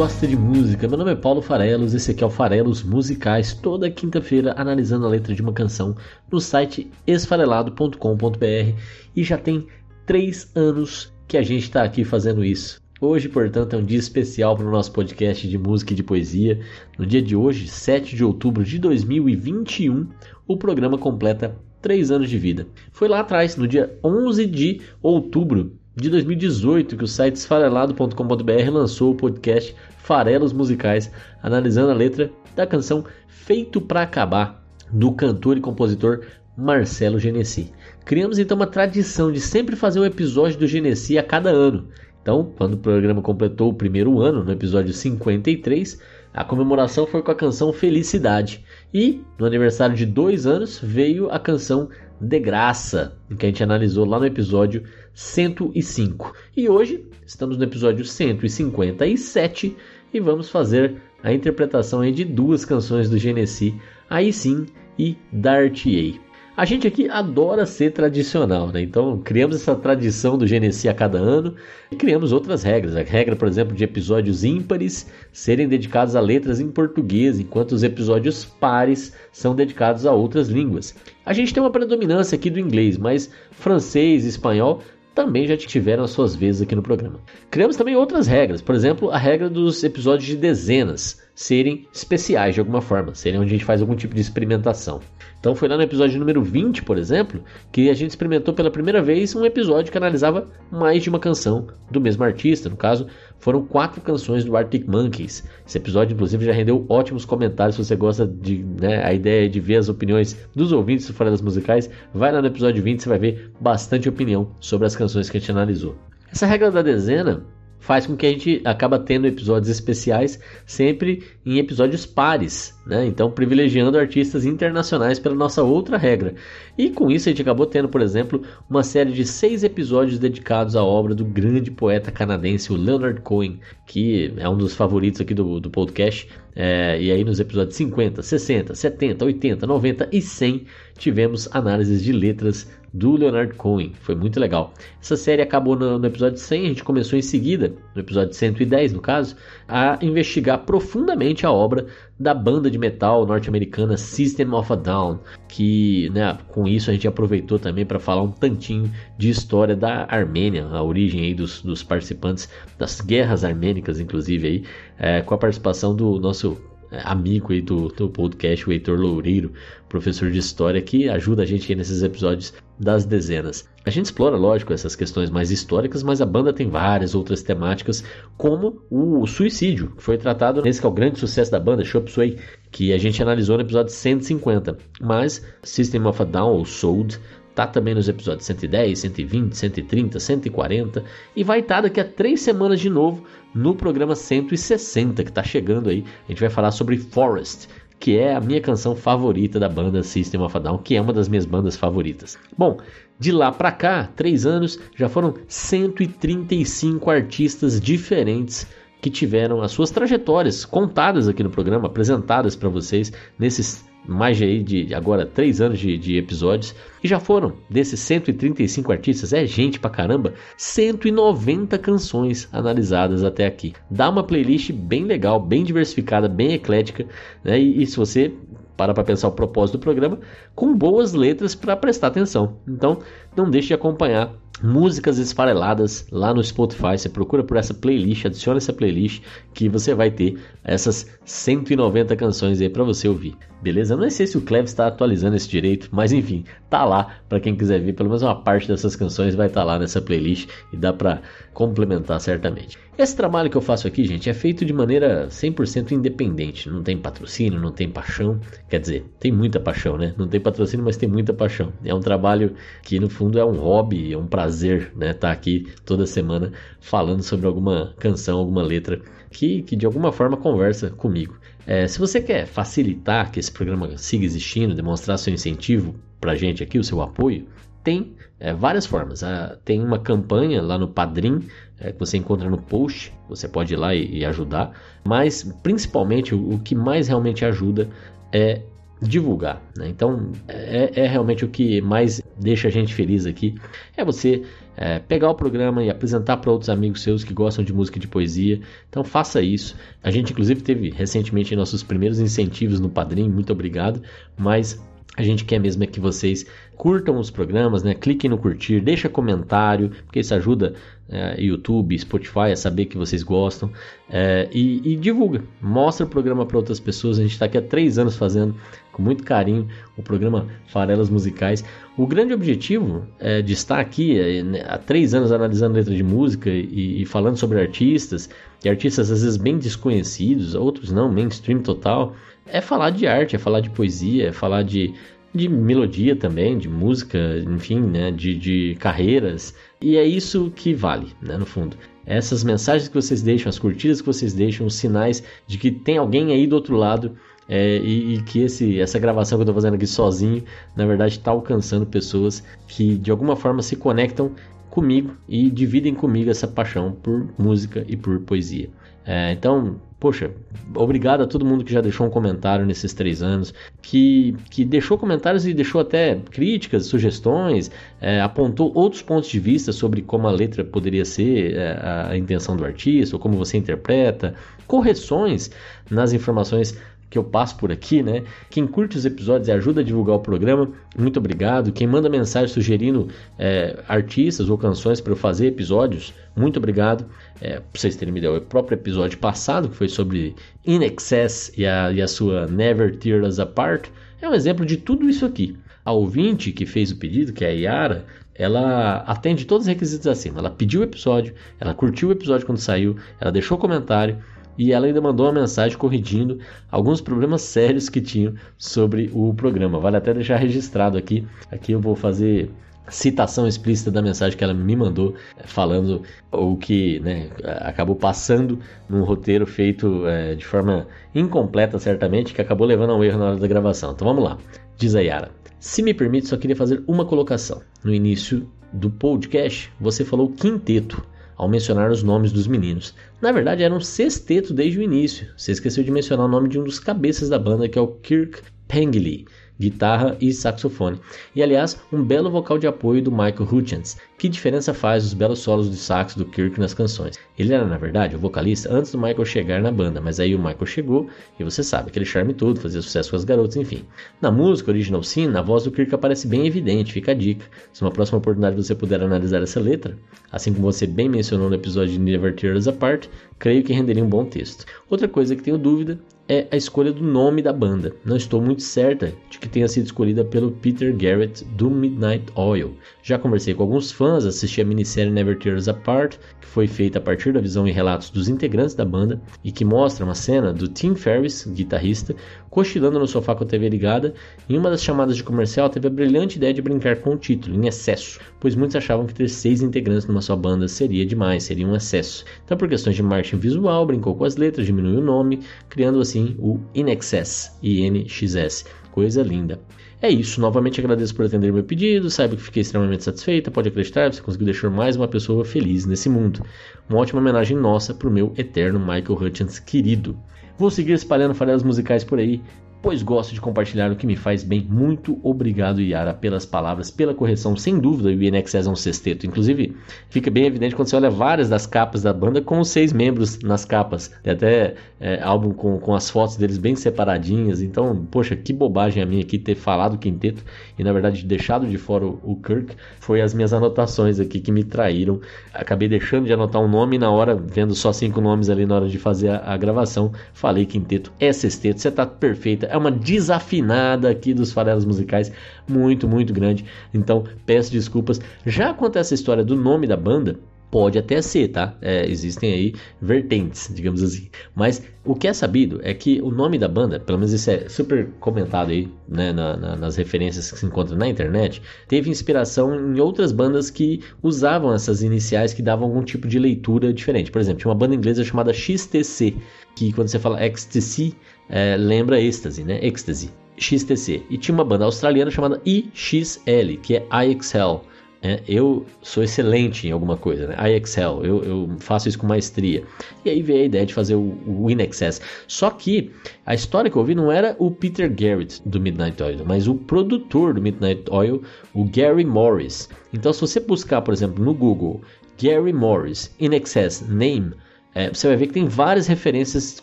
Gosta de música, meu nome é Paulo Farelos, esse aqui é o Farelos Musicais, toda quinta-feira analisando a letra de uma canção no site esfarelado.com.br e já tem três anos que a gente está aqui fazendo isso. Hoje, portanto, é um dia especial para o nosso podcast de música e de poesia. No dia de hoje, 7 de outubro de 2021, o programa completa três anos de vida. Foi lá atrás, no dia 11 de outubro de 2018 que o site esfarelado.com.br lançou o podcast Farelos Musicais, analisando a letra da canção Feito para Acabar, do cantor e compositor Marcelo Genesi. Criamos então uma tradição de sempre fazer um episódio do Genesi a cada ano. Então, quando o programa completou o primeiro ano, no episódio 53, a comemoração foi com a canção Felicidade. E, no aniversário de dois anos, veio a canção De Graça, que a gente analisou lá no episódio 105. E hoje estamos no episódio 157 e vamos fazer a interpretação de duas canções do Genesi, Aí Sim e Dar-te-ei. A gente aqui adora ser tradicional, né? Então criamos essa tradição do Genesi a cada ano e criamos outras regras. A regra, por exemplo, de episódios ímpares serem dedicados a letras em português, enquanto os episódios pares são dedicados a outras línguas. A gente tem uma predominância aqui do inglês, mas francês e espanhol também já tiveram as suas vezes aqui no programa. Criamos também outras regras, por exemplo, a regra dos episódios de dezenas serem especiais de alguma forma, serem onde a gente faz algum tipo de experimentação. Então foi lá no episódio número 20, por exemplo, que a gente experimentou pela primeira vez um episódio que analisava mais de uma canção do mesmo artista. No caso, foram quatro canções do Arctic Monkeys. Esse episódio, inclusive, já rendeu ótimos comentários. Se você gosta de né, a ideia de ver as opiniões dos ouvintes Fora das Musicais, vai lá no episódio 20, você vai ver bastante opinião sobre as canções que a gente analisou. Essa regra da dezena faz com que a gente acaba tendo episódios especiais sempre em episódios pares, né? Então privilegiando artistas internacionais pela nossa outra regra. E com isso a gente acabou tendo, por exemplo, uma série de seis episódios dedicados à obra do grande poeta canadense, o Leonard Cohen, que é um dos favoritos aqui do, do podcast. É, e aí nos episódios 50, 60, 70, 80, 90 e 100 tivemos análises de letras do Leonard Cohen. Foi muito legal. Essa série acabou no, no, episódio 100, a gente começou em seguida, no episódio 110 no caso, a investigar profundamente a obra da banda de metal norte-americana System of a Down, que né, com isso a gente aproveitou também para falar um tantinho de história da Armênia, a origem aí dos, dos participantes das guerras armênicas, inclusive aí, é, com a participação do nosso amigo aí do, do podcast, o Heitor Loureiro, professor de história, que ajuda a gente nesses episódios das dezenas. A gente explora, lógico, essas questões mais históricas, mas a banda tem várias outras temáticas, como o suicídio, que foi tratado nesse que é o grande sucesso da banda, Chop Suey, que a gente analisou no episódio 150. Mas System of a Down, ou Sold, tá também nos episódios 110, 120, 130, 140 e vai estar tá daqui a três semanas de novo no programa 160 que está chegando aí. A gente vai falar sobre Forest, que é a minha canção favorita da banda System of a Down, que é uma das minhas bandas favoritas. Bom, de lá para cá, três anos, já foram 135 artistas diferentes que tiveram as suas trajetórias contadas aqui no programa, apresentadas para vocês nesses mais de, agora três anos de, de, episódios e já foram desses 135 artistas, é gente pra caramba, 190 canções analisadas até aqui. Dá uma playlist bem legal, bem diversificada, bem eclética, né? E, e se você para para pensar o propósito do programa, com boas letras para prestar atenção. Então, não deixe de acompanhar músicas esfareladas lá no Spotify. Você procura por essa playlist, adiciona essa playlist que você vai ter essas 190 canções aí para você ouvir. Beleza? Não sei se o Cleves está atualizando esse direito, mas enfim, tá lá para quem quiser ver. Pelo menos uma parte dessas canções vai estar tá lá nessa playlist e dá para complementar certamente. Esse trabalho que eu faço aqui, gente, é feito de maneira 100% independente. Não tem patrocínio, não tem paixão. Quer dizer, tem muita paixão, né? Não tem patrocínio, mas tem muita paixão. É um trabalho que no, fundo é um hobby, é um prazer, né? Estar tá aqui toda semana falando sobre alguma canção, alguma letra que, que de alguma forma conversa comigo. É, se você quer facilitar que esse programa siga existindo, demonstrar seu incentivo para a gente aqui, o seu apoio, tem é, várias formas. Ah, tem uma campanha lá no Padrim é, que você encontra no post, você pode ir lá e, e ajudar, mas principalmente o, o, que mais realmente ajuda é divulgar. Né? Então é, é, realmente o que mais deixa a gente feliz aqui é você é, pegar o programa e apresentar para outros amigos seus que gostam de música e de poesia. Então faça isso. A gente inclusive teve recentemente nossos primeiros incentivos no Padrim, muito obrigado. Mas a gente quer mesmo é que vocês curtam os programas, né? Cliquem no curtir, deixa comentário, porque isso ajuda é, YouTube, Spotify a saber que vocês gostam é, e, e, divulga, mostra o programa para outras pessoas. A gente está aqui há três anos fazendo com muito carinho o programa Farelas Musicais. O grande objetivo é, de estar aqui é, né, há três anos analisando letra de música e, e falando sobre artistas e artistas às vezes bem desconhecidos, outros não, mainstream total é falar de arte, é falar de poesia, é falar de, de melodia também, de música, enfim, né, de, de carreiras. E é isso que vale, né, no fundo. Essas mensagens que vocês deixam, as curtidas que vocês deixam, os sinais de que tem alguém aí do outro lado é, e, e, que esse, essa gravação que eu estou fazendo aqui sozinho, na verdade, está alcançando pessoas que de alguma forma se conectam comigo e dividem comigo essa paixão por música e por poesia. É, então, poxa, obrigado a todo mundo que já deixou um comentário nesses três anos, que, que deixou comentários e deixou até críticas, sugestões, é, apontou outros pontos de vista sobre como a letra poderia ser é, a intenção do artista, ou como você interpreta, correções nas informações que eu passo por aqui, né? Quem curte os episódios e ajuda a divulgar o programa, muito obrigado. Quem manda mensagem sugerindo é, artistas ou canções para eu fazer episódios, muito obrigado. É, para vocês terem me dado o próprio episódio passado, que foi sobre In Excess e a, e a sua Never Tear Us Apart, é um exemplo de tudo isso aqui. A ouvinte que fez o pedido, que é a Yara, ela atende todos os requisitos acima. Ela pediu o episódio, ela curtiu o episódio quando saiu, ela deixou comentário e ela ainda mandou uma mensagem corrigindo alguns problemas sérios que tinham sobre o programa. Vale até deixar registrado aqui. Aqui eu vou fazer citação explícita da mensagem que ela me mandou, eh, falando o que né, acabou passando num roteiro feito é, de forma incompleta, certamente, que acabou levando a um erro na hora da gravação. Então vamos lá. Diz a Yara. Se me permite, só queria fazer uma colocação. No início do podcast, você falou quinteto ao mencionar os nomes dos meninos. Na verdade, era um sexteto desde o início. Você esqueceu de mencionar o nome de um dos cabeças da banda, que é o Kirk Pengilly guitarra e saxofone. E aliás, um belo vocal de apoio do Michael Hutchins. Que diferença faz os belos solos de sax do Kirk nas canções? Ele era, na verdade, o vocalista antes do Michael chegar na banda, mas aí o Michael chegou e você sabe, aquele charme todo, fazia sucesso com as garotas, enfim. Na música Original Sin, a voz do Kirk aparece bem evidente, fica a dica. Se uma próxima oportunidade você puder analisar essa letra, assim como você bem mencionou no episódio de Never Tear Us Apart, creio que renderia um bom texto. Outra coisa que tenho dúvida é a escolha do nome da banda. Não estou muito certa de que tenha sido escolhida pelo Peter Garrett do Midnight Oil. Já conversei com alguns fãs, assisti a minissérie Never Tear Us Apart, que foi feita a partir da visão e relatos dos integrantes da banda e que mostra uma cena do Tim Ferriss, guitarrista, cochilando no sofá com a TV ligada. Em uma das chamadas de comercial, teve a brilhante ideia de brincar com o título, em excesso, pois muitos achavam que ter seis integrantes numa só banda seria demais, seria um excesso. Então, por questões de marketing visual, brincou com as letras, diminuiu o nome, criando assim o In Excess, INXS. Coisa linda. É isso, novamente agradeço por atender meu pedido, saiba que fiquei extremamente satisfeita, pode acreditar, você conseguiu deixar mais uma pessoa feliz nesse mundo. Uma ótima homenagem nossa para o meu eterno Michael Hutchins querido. Vou seguir espalhando farelas musicais por aí pois gosto de compartilhar o que me faz bem. Muito obrigado, Yara, pelas palavras, pela correção. Sem dúvida, o INXS é um sexteto. Inclusive, fica bem evidente quando você olha várias das capas da banda com os seis membros nas capas. Tem até é, álbum com, com as fotos deles bem separadinhas. Então, poxa, que bobagem a minha aqui ter falado quinteto e, na verdade, deixado de fora o, o Kirk. Foi as minhas anotações aqui que me traíram. Acabei deixando de anotar um nome na hora, vendo só cinco nomes ali na hora de fazer a, a gravação. Falei quinteto, é sexteto, você tá perfeita é uma desafinada aqui dos farelos musicais, muito, muito grande. Então, peço desculpas. Já quanto a essa história do nome da banda, Pode até ser, tá? É, existem aí vertentes, digamos assim. Mas o que é sabido é que o nome da banda, pelo menos isso é super comentado aí, né, na, na, nas referências que se encontram na internet, teve inspiração em outras bandas que usavam essas iniciais que davam algum tipo de leitura diferente. Por exemplo, tinha uma banda inglesa chamada XTC, que quando você fala ecstasy, é, lembra êxtase, né? Ecstasy. XTC. E tinha uma banda australiana chamada IXL, que é IXL. É, eu sou excelente em alguma coisa, né? I excel, eu, eu, faço isso com maestria. E aí veio a ideia de fazer o, o In Excess. Só que a história que eu ouvi não era o Peter Garrett do Midnight Oil, mas o produtor do Midnight Oil, o Gary Morris. Então, se você buscar, por exemplo, no Google Gary Morris In Excess Name, é, você vai ver que tem várias referências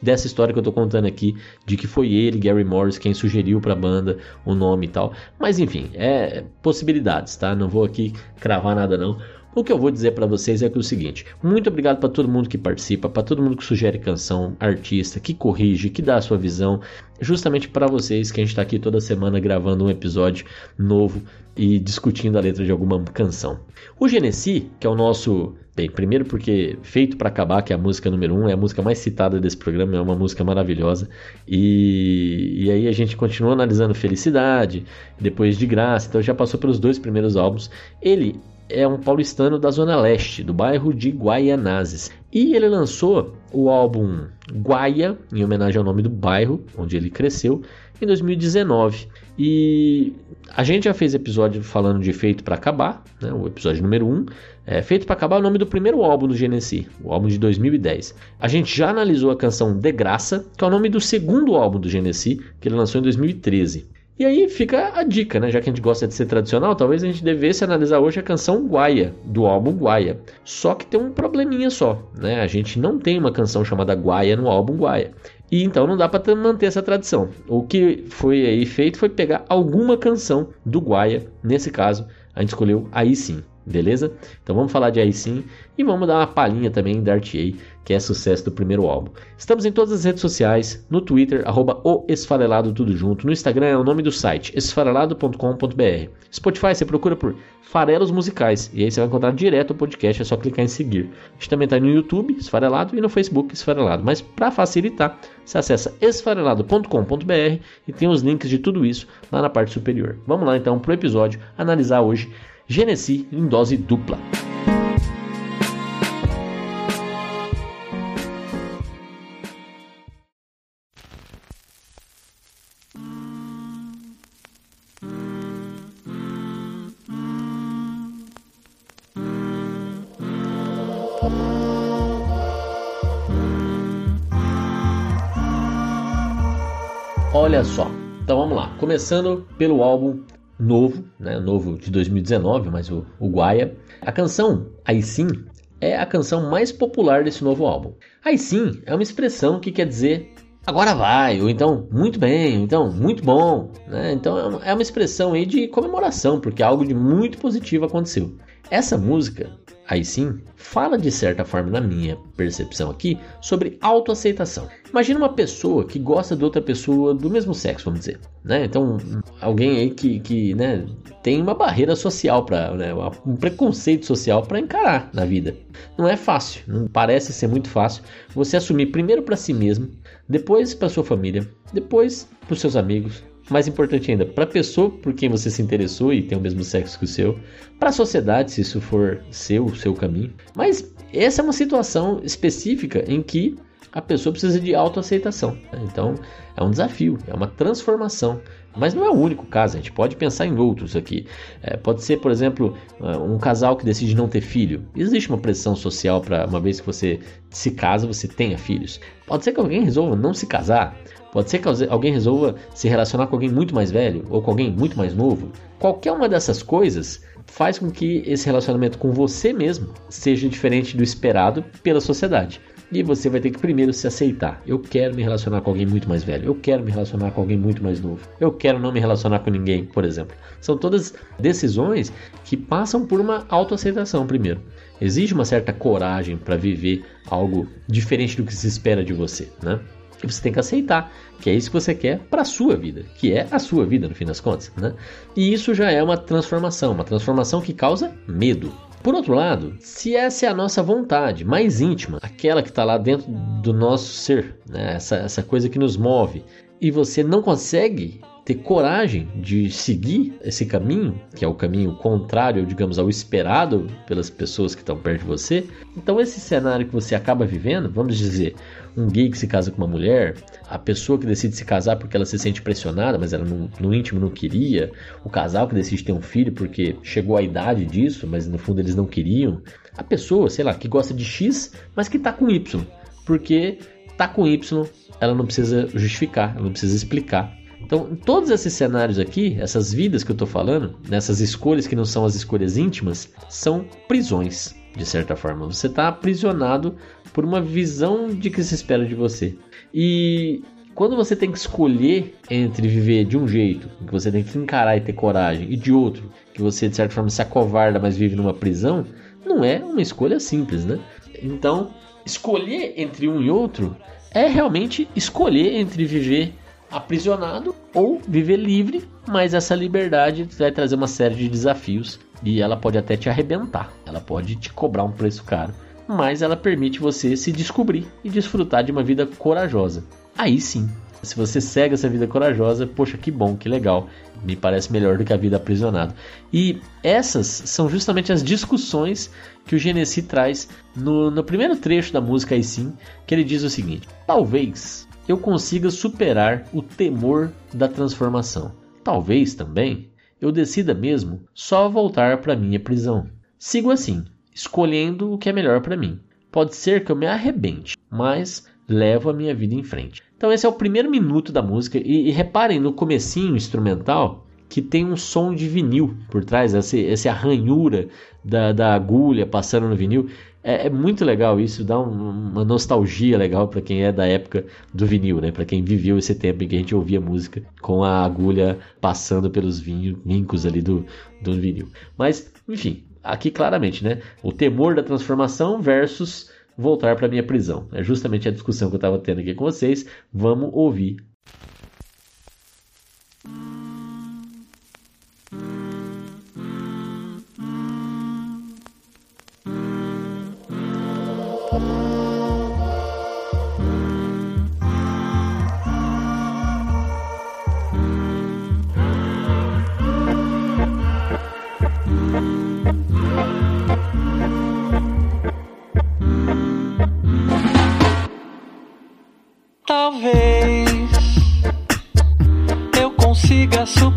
dessa história que eu estou contando aqui, de que foi ele, Gary Morris, quem sugeriu para a banda o nome e tal. Mas enfim, é possibilidades, tá? Não vou aqui cravar nada não. O que eu vou dizer para vocês é que é o seguinte: muito obrigado para todo mundo que participa, para todo mundo que sugere canção, artista, que corrige, que dá a sua visão, justamente para vocês que a gente está aqui toda semana gravando um episódio novo e discutindo a letra de alguma canção. O Genesi, que é o nosso Bem, primeiro porque Feito para Acabar, que é a música número 1, um, é a música mais citada desse programa, é uma música maravilhosa. E, e aí a gente continua analisando Felicidade, depois de Graça, então já passou pelos dois primeiros álbuns. Ele é um paulistano da Zona Leste, do bairro de Guaianazes. E ele lançou o álbum Guaia, em homenagem ao nome do bairro onde ele cresceu, em 2019. E a gente já fez episódio falando de Feito para Acabar, né, o episódio número 1. É, Feito para Acabar é o nome do primeiro álbum do Genesi, o álbum de 2010. A gente já analisou a canção De Graça, que é o nome do segundo álbum do Genesi, que ele lançou em 2013. E aí fica a dica, né? Já que a gente gosta de ser tradicional, talvez a gente devesse analisar hoje a canção Guaia, do álbum Guaia. Só que tem um probleminha só, né? A gente não tem uma canção chamada Guaia no álbum Guaia. E então não dá para manter essa tradição. O que foi aí feito foi pegar alguma canção do Guaia, nesse caso, a gente escolheu aí sim, beleza? Então vamos falar de aí sim e vamos dar uma palhinha também da RTA, que é sucesso do primeiro álbum. Estamos em todas as redes sociais, no Twitter, arroba o Esfarelado tudo junto, no Instagram é o nome do site, esfarelado.com.br. Spotify você procura por Farelos Musicais, e aí você vai encontrar direto o podcast, é só clicar em seguir. A gente também está no YouTube, Esfarelado, e no Facebook, Esfarelado. Mas para facilitar, você acessa esfarelado.com.br e tem os links de tudo isso lá na parte superior. Vamos lá então para o episódio analisar hoje Genesi em dose dupla. Olha só. Então vamos lá. Começando pelo álbum novo, né? Novo de 2019, mas o, o Guaia. A canção Aí Sim é a canção mais popular desse novo álbum. Aí sim é uma expressão que quer dizer agora vai, ou então muito bem, ou então muito bom. Né? Então é uma expressão aí de comemoração, porque algo de muito positivo aconteceu. Essa música aí sim, fala de certa forma, na minha percepção aqui, sobre autoaceitação. Imagina uma pessoa que gosta de outra pessoa do mesmo sexo, vamos dizer. Né? Então, alguém aí que, que né, tem uma barreira social, para né, um preconceito social para encarar na vida. Não é fácil, não parece ser muito fácil você assumir primeiro para si mesmo, depois para sua família, depois para os seus amigos, mais importante ainda, para a pessoa por quem você se interessou e tem o mesmo sexo que o seu, para a sociedade, se isso for seu, seu caminho. Mas essa é uma situação específica em que a pessoa precisa de autoaceitação. Né? Então é um desafio, é uma transformação. Mas não é o único caso, a gente pode pensar em outros aqui. É, pode ser, por exemplo, é, um casal que decide não ter filho. Existe uma pressão social para, uma vez que você se casa, você tenha filhos. Pode ser que alguém resolva não se casar. Pode ser que alguém resolva se relacionar com alguém muito mais velho ou com alguém muito mais novo. Qualquer uma dessas coisas faz com que esse relacionamento com você mesmo seja diferente do esperado pela sociedade. E você vai ter que primeiro se aceitar. Eu quero me relacionar com alguém muito mais velho. Eu quero me relacionar com alguém muito mais novo. Eu quero não me relacionar com ninguém, por exemplo. São todas decisões que passam por uma autoaceitação primeiro. Exige uma certa coragem para viver algo diferente do que se espera de você, né? E você tem que aceitar que é isso que você quer para a sua vida, que é a sua vida no fim das contas, né? E isso já é uma transformação, uma transformação que causa medo. Por outro lado, se essa é a nossa vontade mais íntima, aquela que está lá dentro do nosso ser, né? essa, essa coisa que nos move, e você não consegue ter coragem de seguir esse caminho, que é o caminho contrário, digamos, ao esperado pelas pessoas que estão perto de você. Então, esse cenário que você acaba vivendo, vamos dizer, um gay que se casa com uma mulher, a pessoa que decide se casar porque ela se sente pressionada, mas ela no, no íntimo não queria, o casal que decide ter um filho porque chegou a idade disso, mas no fundo eles não queriam, a pessoa, sei lá, que gosta de X, mas que tá com Y, porque tá com Y, ela não precisa justificar, ela não precisa explicar. Então, todos esses cenários aqui, essas vidas que eu estou falando, nessas escolhas que não são as escolhas íntimas, são prisões, de certa forma. Você está aprisionado por uma visão de que se espera de você. E quando você tem que escolher entre viver de um jeito, que você tem que encarar e ter coragem, e de outro, que você de certa forma se acovarda, mas vive numa prisão, não é uma escolha simples, né? Então, escolher entre um e outro é realmente escolher entre viver aprisionado ou viver livre, mas essa liberdade vai trazer uma série de desafios e ela pode até te arrebentar, ela pode te cobrar um preço caro, mas ela permite você se descobrir e desfrutar de uma vida corajosa. Aí sim, se você segue essa vida corajosa, poxa, que bom, que legal. Me parece melhor do que a vida aprisionado. E essas são justamente as discussões que o Genesi traz no, no primeiro trecho da música Aí sim, que ele diz o seguinte: Talvez eu consiga superar o temor da transformação. Talvez também eu decida mesmo só voltar para minha prisão. Sigo assim, escolhendo o que é melhor para mim. Pode ser que eu me arrebente, mas levo a minha vida em frente. Então esse é o primeiro minuto da música e, e reparem no comecinho instrumental que tem um som de vinil por trás, essa, essa arranhura da, da agulha passando no vinil. É, é muito legal isso, dá um, uma nostalgia legal para quem é da época do vinil, né? Para quem viveu esse tempo em que a gente ouvia música com a agulha passando pelos vincos ali do, do vinil. Mas, enfim, aqui claramente, né? O temor da transformação versus voltar para minha prisão. É justamente a discussão que eu estava tendo aqui com vocês. Vamos ouvir aí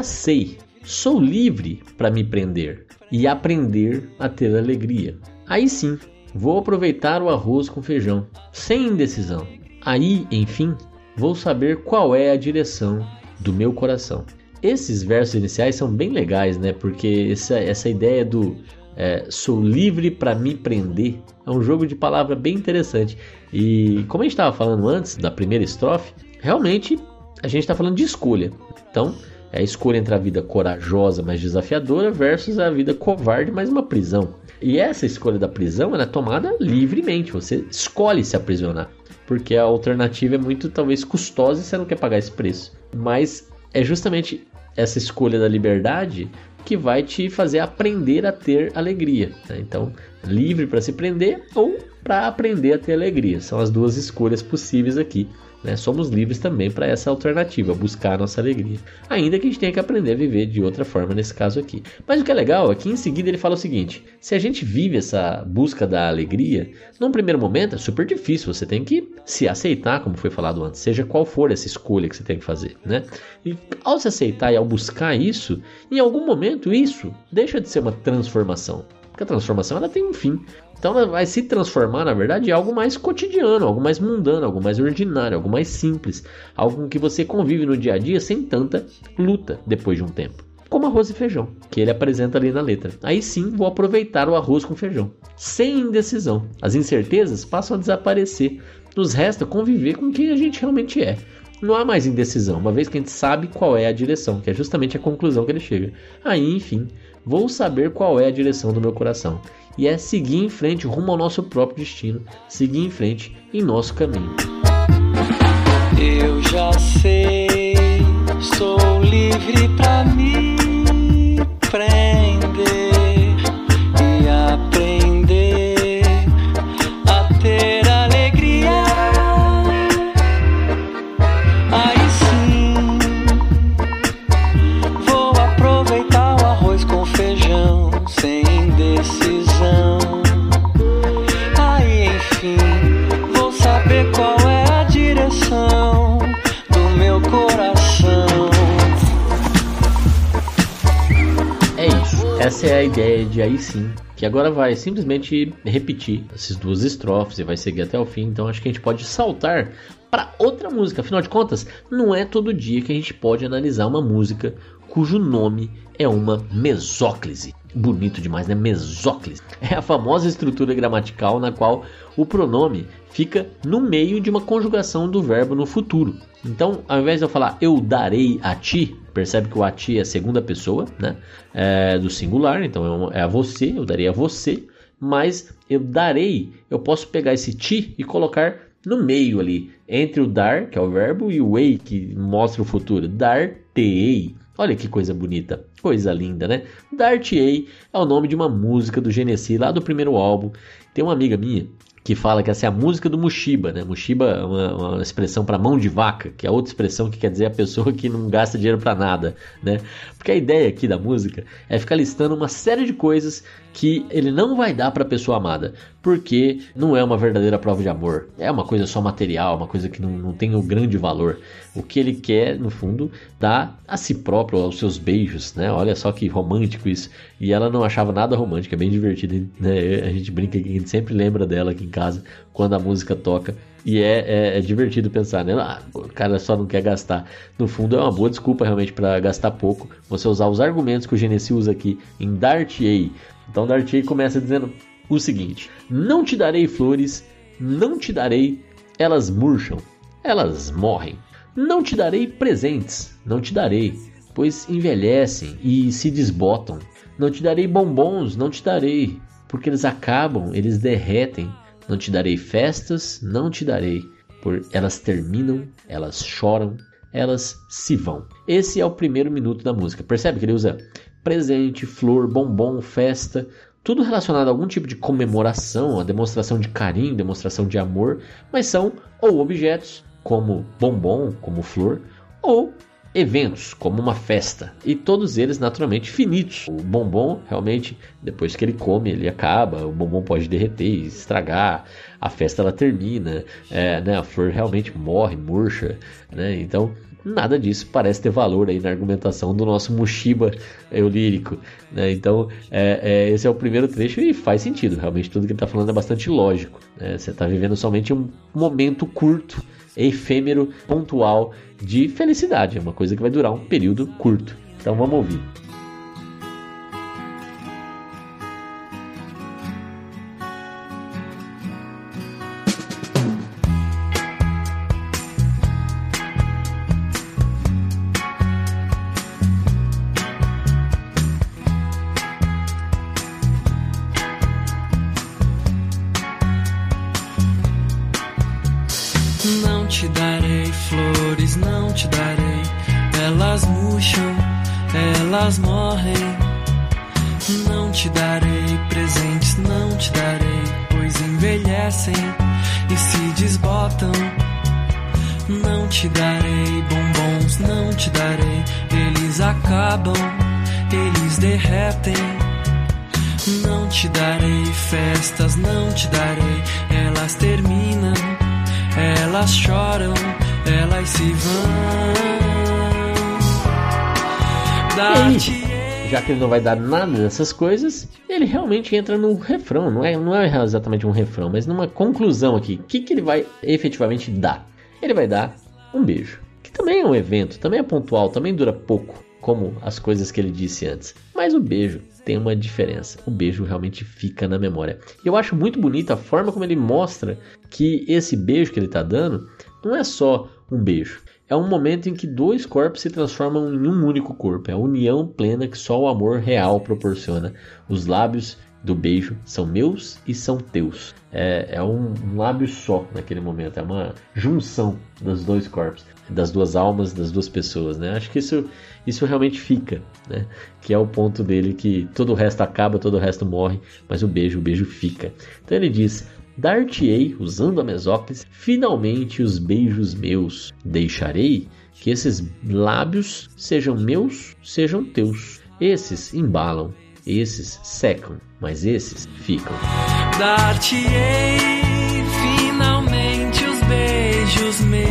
já sei, sou livre para me prender e aprender a ter alegria. Aí sim, vou aproveitar o arroz com feijão, sem indecisão. Aí, enfim, vou saber qual é a direção do meu coração. Esses versos iniciais são bem legais, né? Porque essa, essa ideia do é, sou livre para me prender é um jogo de palavra bem interessante. E como a gente estava falando antes da primeira estrofe, realmente a gente está falando de escolha. Então, é a escolha entre a vida corajosa, mas desafiadora, versus a vida covarde, mais uma prisão. E essa escolha da prisão é tomada livremente. Você escolhe se aprisionar, porque a alternativa é muito talvez custosa e você não quer pagar esse preço. Mas é justamente essa escolha da liberdade que vai te fazer aprender a ter alegria. Né? Então, livre para se prender ou para aprender a ter alegria. São as duas escolhas possíveis aqui né? Somos livres também para essa alternativa, buscar a nossa alegria. Ainda que a gente tenha que aprender a viver de outra forma nesse caso aqui. Mas o que é legal é que em seguida ele fala o seguinte: se a gente vive essa busca da alegria, num primeiro momento é super difícil, você tem que se aceitar, como foi falado antes, seja qual for essa escolha que você tem que fazer, né? E ao se aceitar e ao buscar isso, em algum momento isso deixa de ser uma transformação. Porque a transformação ela tem um fim. Então ela vai se transformar, na verdade, em algo mais cotidiano, algo mais mundano, algo mais ordinário, algo mais simples, algo com que você convive no dia a dia sem tanta luta depois de um tempo. como arroz e feijão, que ele apresenta ali na letra. Aí sim vou aproveitar o arroz com feijão, sem indecisão. As incertezas passam a desaparecer. Nos resta conviver com quem a gente realmente é. Não há mais indecisão, uma vez que a gente sabe qual é a direção, que é justamente a conclusão que ele chega. Aí, enfim, vou saber qual é a direção do meu coração. E é seguir em frente rumo ao nosso próprio destino, seguir em frente em nosso caminho. Eu já sei, sou livre pra me prender. De aí sim, que agora vai simplesmente repetir essas duas estrofes e vai seguir até o fim. Então acho que a gente pode saltar para outra música. Afinal de contas, não é todo dia que a gente pode analisar uma música cujo nome é uma mesóclise. Bonito demais, né? Mesóclise. É a famosa estrutura gramatical na qual o pronome fica no meio de uma conjugação do verbo no futuro. Então, ao invés de eu falar eu darei a ti, percebe que o a ti é a segunda pessoa, né? É do singular, então é, é a você, eu darei a você, mas eu darei, eu posso pegar esse ti e colocar no meio ali, entre o dar, que é o verbo, e o ei, que mostra o futuro. Dar-te-ei. Olha que coisa bonita, coisa linda, né? Dar-te-ei é o nome de uma música do Genesi, lá do primeiro álbum. Tem uma amiga minha que fala que essa é a música do Mushiba, né? Mushiba é uma, uma expressão para mão de vaca, que é outra expressão que quer dizer a pessoa que não gasta dinheiro para nada, né? Porque a ideia aqui da música é ficar listando uma série de coisas que ele não vai dar para a pessoa amada, porque não é uma verdadeira prova de amor, é uma coisa só material, uma coisa que não, não tem o grande valor. O que ele quer, no fundo, dar a si próprio, aos seus beijos, né? Olha só que romântico isso. E ela não achava nada romântico, é bem divertido, né? A gente brinca que a gente sempre lembra dela aqui em casa quando a música toca. E é, é, é, divertido pensar, né? Ah, o cara só não quer gastar. No fundo, é uma boa desculpa realmente para gastar pouco. Você usar os argumentos que o Genesi usa aqui em Dartiei. Então, Dartiei começa dizendo o seguinte: Não te darei flores, não te darei, elas murcham, elas morrem. Não te darei presentes, não te darei, pois envelhecem e se desbotam. Não te darei bombons, não te darei, porque eles acabam, eles derretem não te darei festas, não te darei, por elas terminam, elas choram, elas se vão. Esse é o primeiro minuto da música. Percebe que ele usa presente, flor, bombom, festa, tudo relacionado a algum tipo de comemoração, a demonstração de carinho, demonstração de amor, mas são ou objetos como bombom, como flor, ou eventos, como uma festa, e todos eles naturalmente finitos. O bombom, realmente, depois que ele come, ele acaba, o bombom pode derreter, estragar, a festa ela termina, é, né, a flor realmente morre, murcha, né, então nada disso parece ter valor aí na argumentação do nosso Mushiba eulírico, né? Então, é, é, esse é o primeiro trecho e faz sentido. Realmente, tudo que ele está falando é bastante lógico. Né? Você está vivendo somente um momento curto, efêmero, pontual de felicidade. É uma coisa que vai durar um período curto. Então vamos ouvir. Já que ele não vai dar nada dessas coisas, ele realmente entra no refrão. Não é, não é exatamente um refrão, mas numa conclusão aqui. O que, que ele vai efetivamente dar? Ele vai dar um beijo. Que também é um evento, também é pontual, também dura pouco. Como as coisas que ele disse antes. Mas o beijo tem uma diferença. O beijo realmente fica na memória. E eu acho muito bonita a forma como ele mostra que esse beijo que ele está dando não é só um beijo. É um momento em que dois corpos se transformam em um único corpo. É a união plena que só o amor real proporciona. Os lábios do beijo são meus e são teus. É, é um, um lábio só naquele momento. É uma junção dos dois corpos, das duas almas, das duas pessoas. Né? Acho que isso, isso realmente fica. Né? Que é o ponto dele que todo o resto acaba, todo o resto morre, mas o beijo, o beijo fica. Então ele diz: Dar-te-ei, usando a mesóclise, finalmente os beijos meus. Deixarei que esses lábios sejam meus, sejam teus. Esses embalam, esses secam, mas esses ficam. Dar-te-ei finalmente os beijos meus.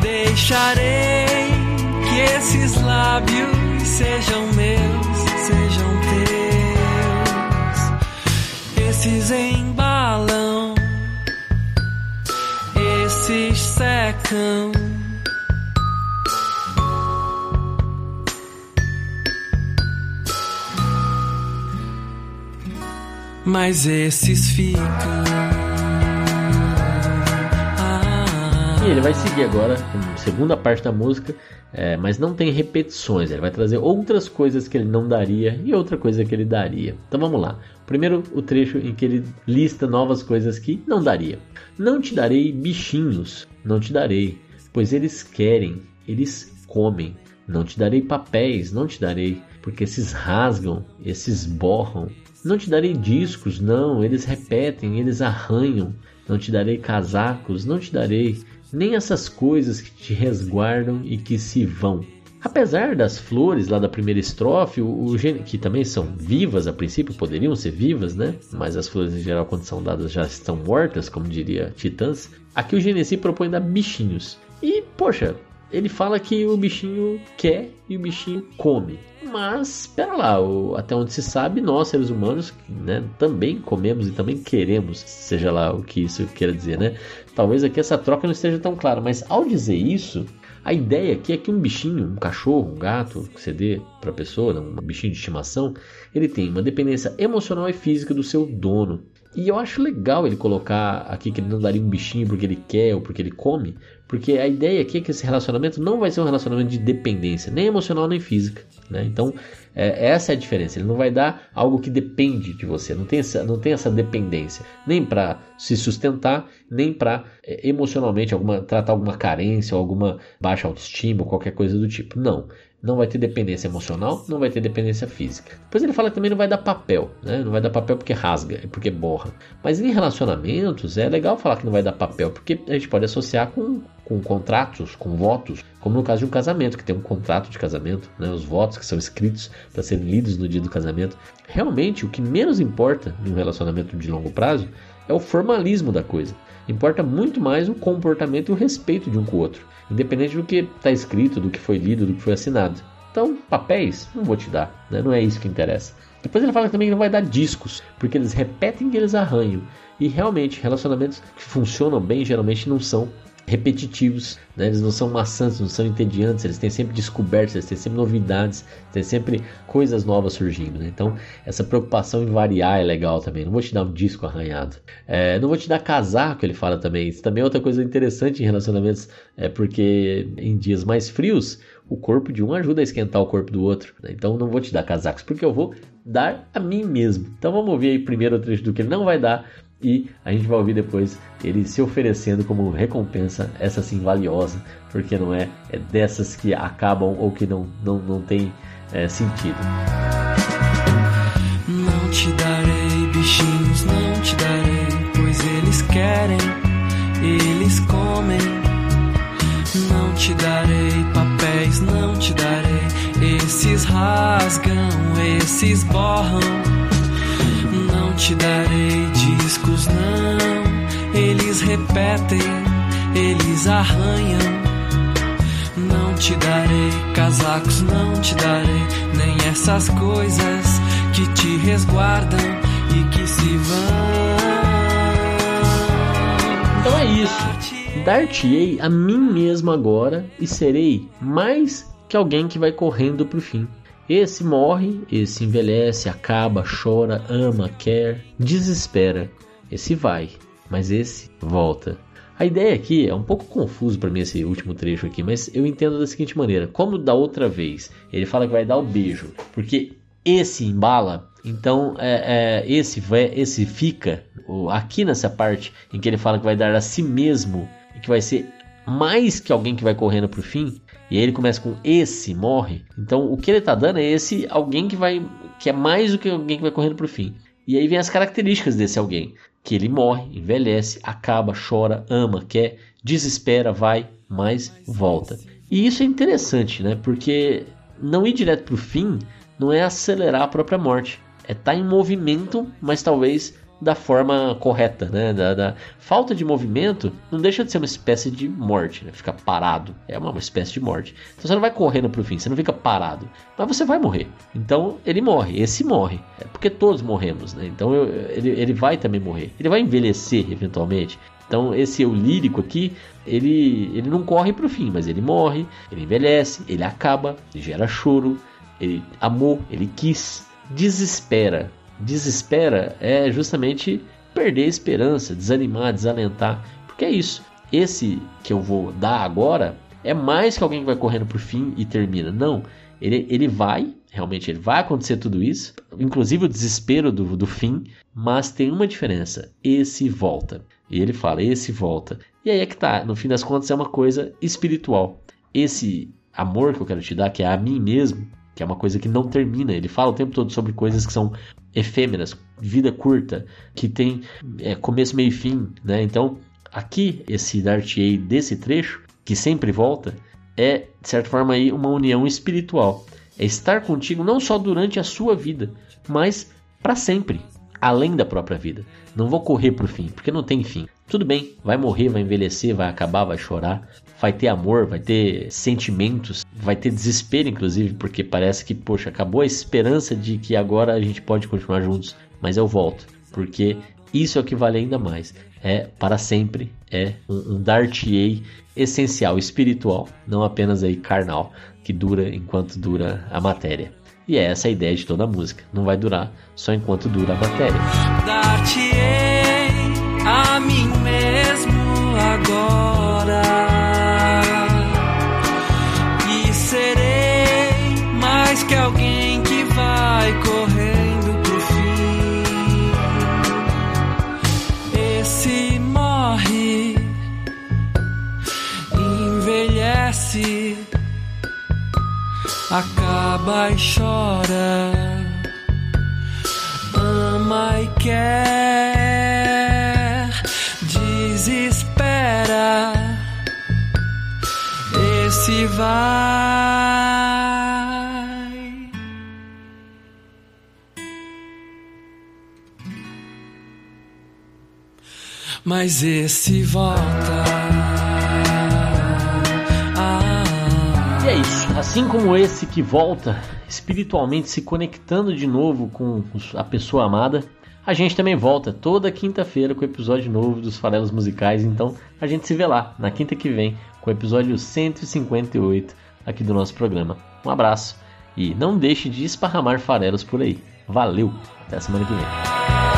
Deixarei que esses lábios sejam meus, sejam teus. Esses embalam, esses secam. Mas esses ficam. E ele vai seguir agora com a segunda parte da música, é, mas não tem repetições. Ele vai trazer outras coisas que ele não daria e outra coisa que ele daria. Então vamos lá. Primeiro, o trecho em que ele lista novas coisas que não daria. Não te darei bichinhos, não te darei, pois eles querem, eles comem. Não te darei papéis, não te darei, porque esses rasgam, esses borram. Não te darei discos, não, eles repetem, eles arranham. Não te darei casacos, não te darei, nem essas coisas que te resguardam e que se vão. Apesar das flores lá da primeira estrofe, o, o que também são vivas a princípio, poderiam ser vivas, né? Mas as flores em geral, quando são dadas, já estão mortas, como diria Titãs. Aqui o Genesi propõe dar bichinhos. E, poxa, ele fala que o bichinho quer e o bichinho come. Mas, espera lá, o- até onde se sabe, nós seres humanos né, também comemos e também queremos, seja lá o que isso queira dizer, né? Talvez aqui essa troca não esteja tão clara, mas ao dizer isso, a ideia aqui é que um bichinho, um cachorro, um gato, que você dê para a pessoa, né, um bichinho de estimação, ele tem uma dependência emocional e física do seu dono. E eu acho legal ele colocar aqui que ele não daria um bichinho porque ele quer ou porque ele come, porque a ideia aqui é que esse relacionamento não vai ser um relacionamento de dependência, nem emocional nem física. Né? Então, é, essa é a diferença. Ele não vai dar algo que depende de você, não tem essa, não tem essa dependência, nem para se sustentar, nem para emocionalmente alguma, tratar alguma carência ou alguma baixa autoestima ou qualquer coisa do tipo. Não. Não vai ter dependência emocional, não vai ter dependência física. Depois ele fala que também não vai dar papel, né? Não vai dar papel porque rasga, porque borra. Mas em relacionamentos é legal falar que não vai dar papel, porque a gente pode associar com, com contratos, com votos, como no caso de um casamento, que tem um contrato de casamento, né? Os votos que são escritos para serem lidos no dia do casamento. Realmente, o que menos importa em um relacionamento de longo prazo é o formalismo da coisa. Importa muito mais o comportamento e o respeito de um com o outro, independente do que está escrito, do que foi lido, do que foi assinado. Então, papéis, não vou te dar, né? não é isso que interessa. Depois ele fala também que não vai dar discos, porque eles repetem e eles arranham. E realmente, relacionamentos que funcionam bem geralmente não são repetitivos, né? eles não são maçantes, não são entediantes, eles têm sempre descobertas, eles têm sempre novidades, têm sempre coisas novas surgindo. Né? Então, essa preocupação em variar é legal também. Não vou te dar um disco arranhado, é, não vou te dar casaco, ele fala também. Isso também é outra coisa interessante em relacionamentos, é porque em dias mais frios o corpo de um ajuda a esquentar o corpo do outro. Né? Então, não vou te dar casacos, porque eu vou dar a mim mesmo. Então, vamos ouvir aí primeiro o trecho do que ele não vai dar e a gente vai ouvir depois ele se oferecendo como recompensa, essa sim valiosa, porque não é, é dessas que acabam ou que não, não, não tem é, sentido. Não te darei bichinhos, não te darei, pois eles querem, eles comem. Não te darei papéis, não te darei, esses rasgam, esses borram. Te darei discos, não, eles repetem, eles arranham. Não te darei casacos, não te darei nem essas coisas que te resguardam e que se vão. Então é isso. Dar-te-ei a mim mesmo agora e serei mais que alguém que vai correndo para o fim. Esse morre, esse envelhece, acaba, chora, ama, quer, desespera. Esse vai, mas esse volta. A ideia aqui é um pouco confuso para mim esse último trecho aqui, mas eu entendo da seguinte maneira: como da outra vez ele fala que vai dar o beijo, porque esse embala, então é, é, esse vai, esse fica aqui nessa parte em que ele fala que vai dar a si mesmo e que vai ser mais que alguém que vai correndo pro fim. E aí ele começa com esse morre. Então o que ele está dando é esse alguém que vai que é mais do que alguém que vai correndo pro fim. E aí vem as características desse alguém, que ele morre, envelhece, acaba, chora, ama, quer, desespera, vai, mas volta. E isso é interessante, né? Porque não ir direto pro fim não é acelerar a própria morte. É estar tá em movimento, mas talvez da forma correta, né? Da, da, falta de movimento não deixa de ser uma espécie de morte, né? Parado é uma, uma espécie de morte. Então você não vai correndo pro fim, você não fica parado, mas você vai morrer. Então ele morre, esse morre, é porque todos morremos, né? Então eu, ele, ele vai também morrer, ele vai envelhecer eventualmente. Então esse eu lírico aqui, ele, ele não corre pro fim, mas ele morre, ele envelhece, ele acaba, gera choro, ele amou, ele quis, desespera, desespera é justamente perder a esperança, desanimar, desalentar. Porque é isso. Esse que eu vou dar agora é mais que alguém que vai correndo por fim e termina. Não. Ele, ele vai, realmente ele vai acontecer tudo isso, inclusive o desespero do, do fim, mas tem uma diferença: esse volta. E ele fala, esse volta. E aí é que tá, no fim das contas é uma coisa espiritual. Esse amor que eu quero te dar, que é a mim mesmo, que é uma coisa que não termina. Ele fala o tempo todo sobre coisas que são efêmeras, vida curta, que tem é, começo, meio e fim, né? Então, aqui esse Dartier desse trecho, que sempre volta, é de certa forma aí uma união espiritual. É estar contigo não só durante a sua vida, mas para sempre, além da própria vida. Não vou correr pro fim, porque não tem fim. Tudo bem, vai morrer, vai envelhecer, vai acabar, vai chorar, vai ter amor, vai ter sentimentos, vai ter desespero, inclusive, porque parece que, poxa, acabou a esperança de que agora a gente pode continuar juntos, mas eu volto, porque isso é o que vale ainda mais. É para sempre, é um, um essencial, espiritual, não apenas aí carnal, que dura enquanto dura a matéria. E é essa a ideia de toda a música. Não vai durar só enquanto dura a matéria. Acaba e chora, ama e quer, desespera. Esse vai. mas esse volta. Assim como esse que volta, espiritualmente se conectando de novo com a pessoa amada, a gente também volta toda quinta-feira com o episódio novo dos Farelos Musicais. Então a gente se vê lá na quinta que vem com o episódio 158 aqui do nosso programa. Um abraço e não deixe de esparramar farelos por aí. Valeu! Até a semana que vem.